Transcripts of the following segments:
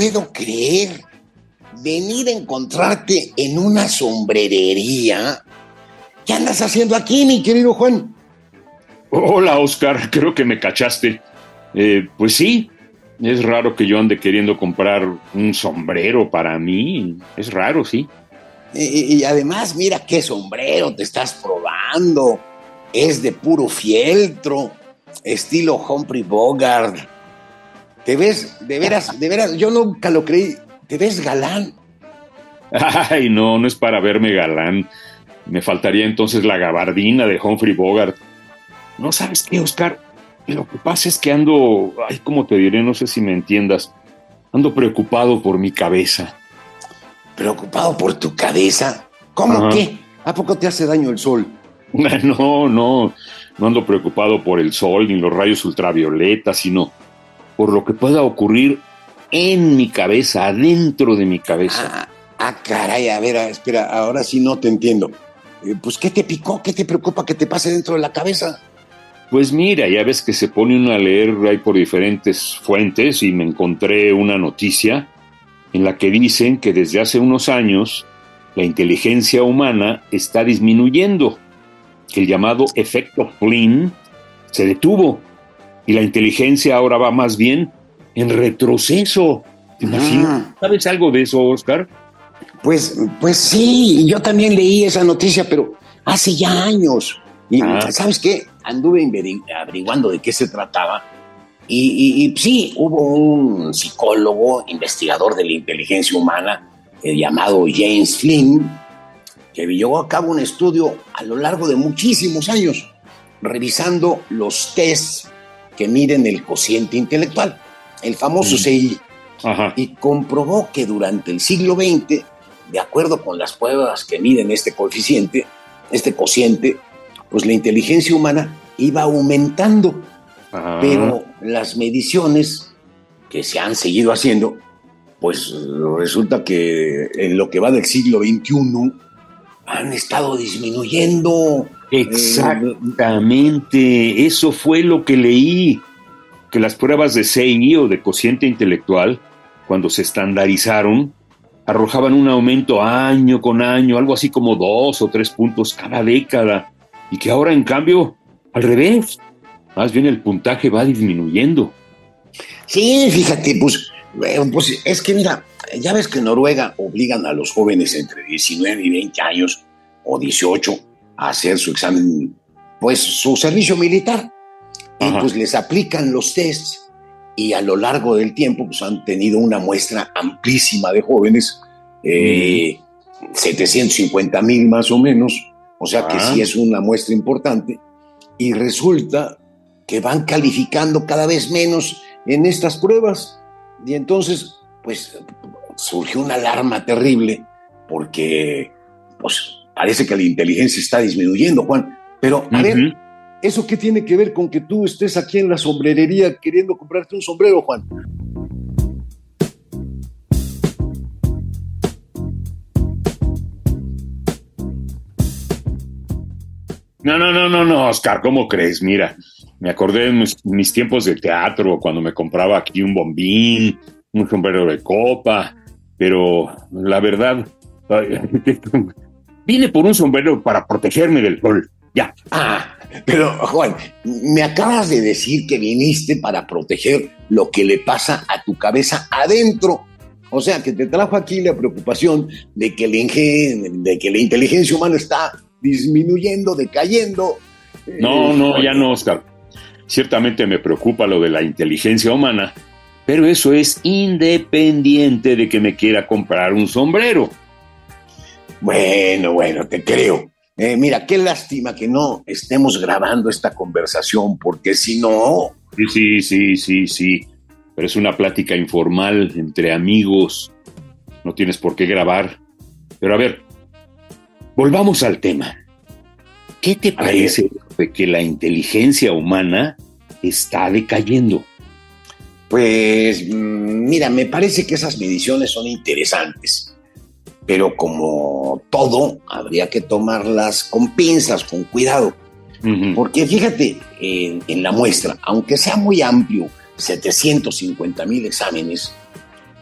Puedo creer. Venir a encontrarte en una sombrerería. ¿Qué andas haciendo aquí, mi querido Juan? Hola, Oscar. Creo que me cachaste. Eh, pues sí, es raro que yo ande queriendo comprar un sombrero para mí. Es raro, sí. Y, y además, mira qué sombrero te estás probando. Es de puro fieltro, estilo Humphrey Bogart. Te ves, de veras, de veras, yo nunca lo creí. Te ves galán. Ay, no, no es para verme galán. Me faltaría entonces la gabardina de Humphrey Bogart. No sabes qué, Oscar. Lo que pasa es que ando, ay, ¿cómo te diré? No sé si me entiendas. Ando preocupado por mi cabeza. Preocupado por tu cabeza. ¿Cómo Ajá. qué? ¿A poco te hace daño el sol? No, no, no ando preocupado por el sol ni los rayos ultravioletas, sino por lo que pueda ocurrir en mi cabeza, adentro de mi cabeza. Ah, ah, caray, a ver, espera, ahora sí no te entiendo. Eh, pues, ¿qué te picó? ¿Qué te preocupa que te pase dentro de la cabeza? Pues mira, ya ves que se pone uno a leer ahí por diferentes fuentes y me encontré una noticia en la que dicen que desde hace unos años la inteligencia humana está disminuyendo, que el llamado efecto Flynn se detuvo y la inteligencia ahora va más bien en retroceso. ¿Te imaginas? Ah. ¿Sabes algo de eso, Oscar? Pues, pues sí, yo también leí esa noticia, pero hace ya años. Y Ah. ¿sabes qué? Anduve averiguando de qué se trataba. Y, y- y sí, hubo un psicólogo, investigador de la inteligencia humana, eh, llamado James Flynn, que llevó a cabo un estudio a lo largo de muchísimos años, revisando los tests que miden el cociente intelectual, el famoso Mm. CI Ajá. y comprobó que durante el siglo XX, de acuerdo con las pruebas que miden este coeficiente, este cociente, pues la inteligencia humana iba aumentando, pero las mediciones que se han seguido haciendo, pues resulta que en lo que va del siglo XXI han estado disminuyendo. Exactamente, eso fue lo que leí, que las pruebas de CI o de cociente intelectual, cuando se estandarizaron, arrojaban un aumento año con año, algo así como dos o tres puntos cada década, y que ahora en cambio, al revés, más bien el puntaje va disminuyendo. Sí, fíjate, pues, pues es que mira, ya ves que en Noruega obligan a los jóvenes entre 19 y 20 años o 18 a hacer su examen, pues su servicio militar. Y pues les aplican los tests y a lo largo del tiempo pues han tenido una muestra amplísima de jóvenes, eh, 750 mil más o menos, o sea que Ah. sí es una muestra importante. Y resulta que van calificando cada vez menos en estas pruebas. Y entonces, pues, surgió una alarma terrible porque, pues, parece que la inteligencia está disminuyendo, Juan. Pero, a ver. ¿eso qué tiene que ver con que tú estés aquí en la sombrerería queriendo comprarte un sombrero, Juan? No, no, no, no, no, Oscar, ¿cómo crees? Mira, me acordé de mis, mis tiempos de teatro, cuando me compraba aquí un bombín, un sombrero de copa, pero la verdad, vine por un sombrero para protegerme del sol. Ya, Ah, pero, Juan, me acabas de decir que viniste para proteger lo que le pasa a tu cabeza adentro. O sea, que te trajo aquí la preocupación de que, el ingen- de que la inteligencia humana está disminuyendo, decayendo. no, Eh, no, ya no, Oscar. Ciertamente me preocupa lo de la inteligencia humana, pero eso es independiente de que me quiera comprar un sombrero. Bueno, bueno, te creo. Eh, mira, qué lástima que no estemos grabando esta conversación, porque si no, Sí, sí, sí, sí, sí. pero es una plática informal entre amigos, no tienes por qué grabar. Pero a ver, volvamos al tema. ¿Qué te parece de que la inteligencia humana está decayendo? Pues mira, me parece que esas mediciones son interesantes, pero como todo, habría que tomarlas con pinzas, con cuidado. Porque fíjate, en, la muestra, aunque sea muy amplio, 750 mil exámenes,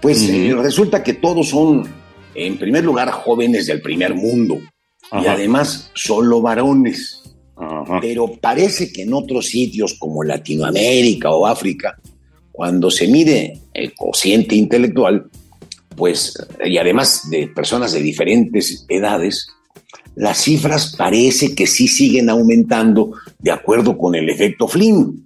pues eh, resulta que todos son, en primer lugar, jóvenes del primer mundo y además solo varones. Pero parece que en otros sitios como Latinoamérica o África, cuando se mide el cociente intelectual, pues, y además de personas de diferentes edades, las cifras parece que sí siguen aumentando de acuerdo con el efecto Flynn.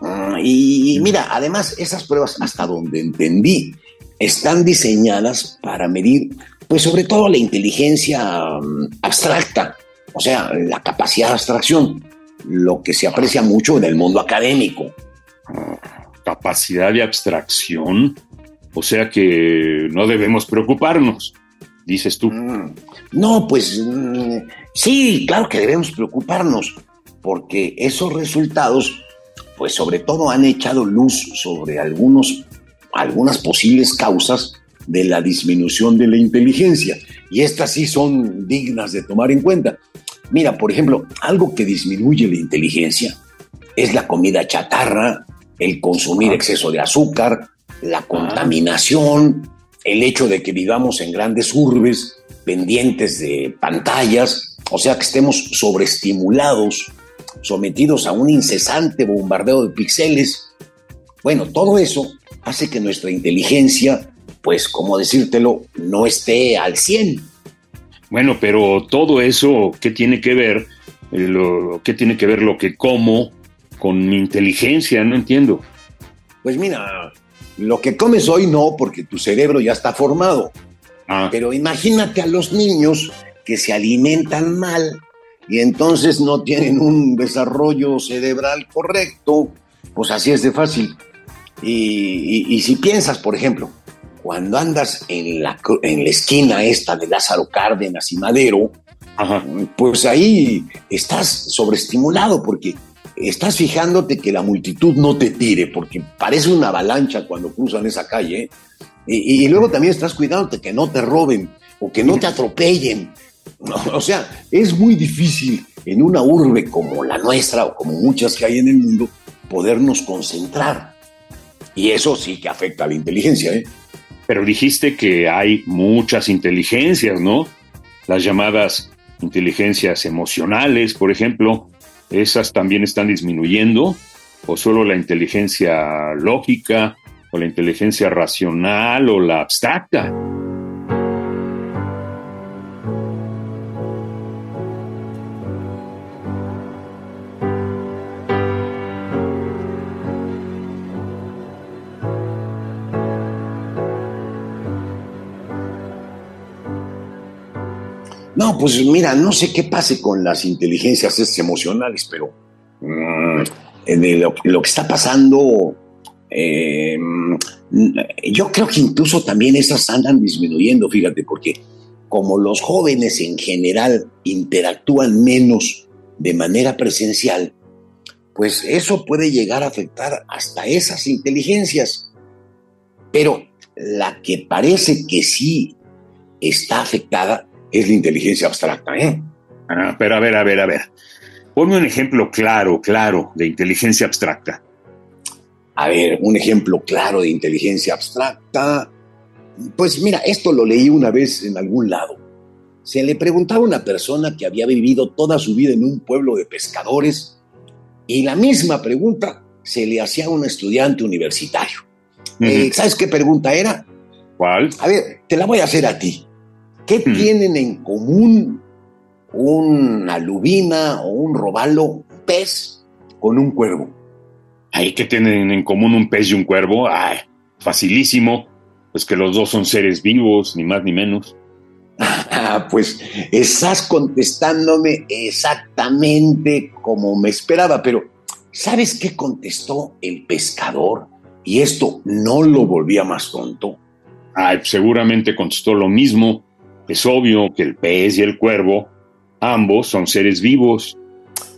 Ah, y, mira, además esas pruebas, hasta donde entendí, están diseñadas para medir, pues sobre todo la inteligencia mm, abstracta, o sea, la capacidad de abstracción, lo que se aprecia mucho en el mundo académico capacidad de abstracción, o sea que no debemos preocuparnos, dices tú. Mm. No, pues mm, sí, claro que debemos preocuparnos, porque esos resultados, pues sobre todo han echado luz sobre algunos, algunas posibles causas de la disminución de la inteligencia, y estas sí son dignas de tomar en cuenta. Mira, por ejemplo, algo que disminuye la inteligencia es la comida chatarra, el consumir exceso de azúcar, la contaminación, el hecho de que vivamos en grandes urbes, pendientes de pantallas, o sea que estemos sobreestimulados, sometidos a un incesante bombardeo de píxeles. Bueno, todo eso hace que nuestra inteligencia, pues, como decírtelo, no esté al 100. Bueno, pero todo eso, ¿qué tiene que ver? Eh, lo, ¿Qué tiene que ver lo que como con mi inteligencia, no entiendo. Pues mira, lo que comes hoy no, porque tu cerebro ya está formado. Ah. Pero imagínate a los niños que se alimentan mal y entonces no tienen un desarrollo cerebral correcto, pues así es de fácil. Y, si piensas, por ejemplo, cuando andas en la, en la esquina esta de Lázaro Cárdenas y Madero, pues ahí estás sobreestimulado porque estás fijándote que la multitud no te tire, porque parece una avalancha cuando cruzan esa calle, y, luego también estás cuidándote que no te roben o que no te atropellen. o sea, es muy difícil en una urbe como la nuestra o como muchas que hay en el mundo podernos concentrar. Y eso sí que afecta a la inteligencia. ¿eh? Pero dijiste que hay muchas inteligencias, ¿no? Las llamadas inteligencias emocionales, por ejemplo, esas también están disminuyendo, o solo la inteligencia lógica, o la inteligencia racional, o la abstracta. No, pues mira, no sé qué pase con las inteligencias emocionales, pero mm, lo, que está pasando, eh, yo creo que incluso también esas andan disminuyendo, fíjate, porque como los jóvenes en general interactúan menos de manera presencial, pues eso puede llegar a afectar hasta esas inteligencias. Pero la que parece que sí está afectada es la inteligencia abstracta, ¿eh? Ah, pero a ver, a ver, a ver. Ponme un ejemplo claro, claro, de inteligencia abstracta. A ver, un ejemplo claro de inteligencia abstracta. Pues mira, esto lo leí una vez en algún lado. Se le preguntaba a una persona que había vivido toda su vida en un pueblo de pescadores y la misma pregunta se le hacía a un estudiante universitario. Eh, ¿Sabes qué pregunta era? ¿Cuál? A ver, te la voy a hacer a ti. ¿Qué hmm. tienen en común una lubina o un robalo, pez, con un cuervo? Ay, ¿qué tienen en común un pez y un cuervo? Ay, facilísimo. Pues que los dos son seres vivos, ni más ni menos. Ah, pues estás contestándome exactamente como me esperaba, pero ¿sabes qué contestó el pescador y esto no lo volvía más tonto. Ay, seguramente contestó lo mismo. Es obvio que el pez y el cuervo, ambos son seres vivos.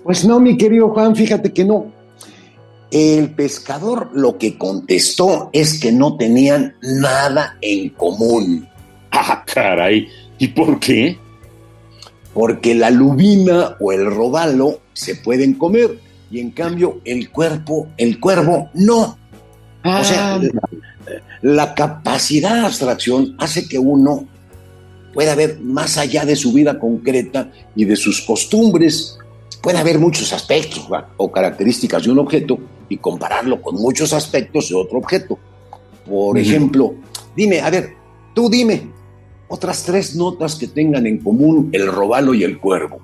Pues no, mi querido Juan, fíjate que no. El pescador lo que contestó es que no tenían nada en común. Ah, caray. ¿Y por qué? Porque la lubina o el robalo se pueden comer y en cambio el cuerpo, el cuervo no. o sea, ah. la, capacidad de abstracción hace que uno pueda ver más allá de su vida concreta y de sus costumbres. Puede haber muchos aspectos o características de un objeto y compararlo con muchos aspectos de otro objeto. Por ejemplo, dime, a ver, tú dime, otras tres notas que tengan en común el robalo y el cuervo.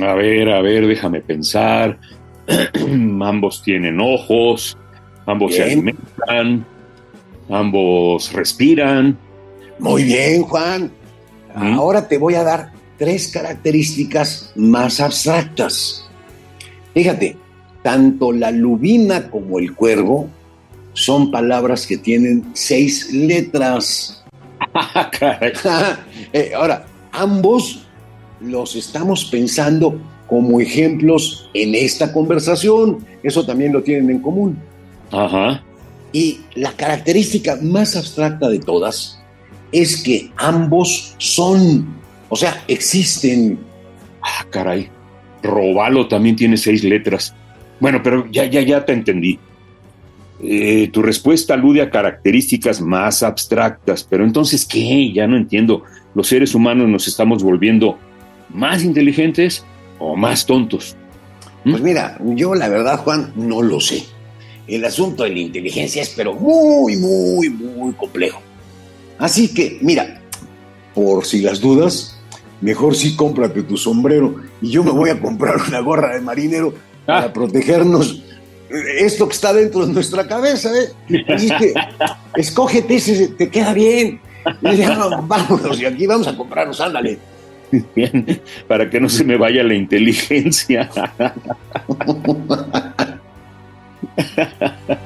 A ver, a ver, déjame pensar. ambos tienen ojos, ambos se alimentan, ambos respiran. Muy bien, Juan. Ahora te voy a dar tres características más abstractas. Fíjate, tanto la lubina como el cuervo son palabras que tienen seis letras. Eh, ahora, ambos los estamos pensando como ejemplos en esta conversación. Eso también lo tienen en común. Ajá. Y la característica más abstracta de todas es que ambos son, o sea, existen. Ah, caray. Robalo también tiene seis letras. Bueno, pero ya, ya, ya te entendí. Eh, tu respuesta alude a características más abstractas, pero entonces, ¿qué? Ya no entiendo. ¿Los seres humanos nos estamos volviendo más inteligentes o más tontos? ¿Mm? Pues mira, yo la verdad, Juan, no lo sé. El asunto de la inteligencia es pero muy, muy, muy complejo. Así que, mira, por si las dudas, mejor sí cómprate tu sombrero y yo me voy a comprar una gorra de marinero para ah. protegernos esto que está dentro de nuestra cabeza, ¿eh? Así que escógete ese, te queda bien. Y vámonos, y aquí vamos a comprarnos, ándale. Bien, para que no se me vaya la inteligencia.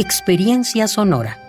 Experiencia Sonora.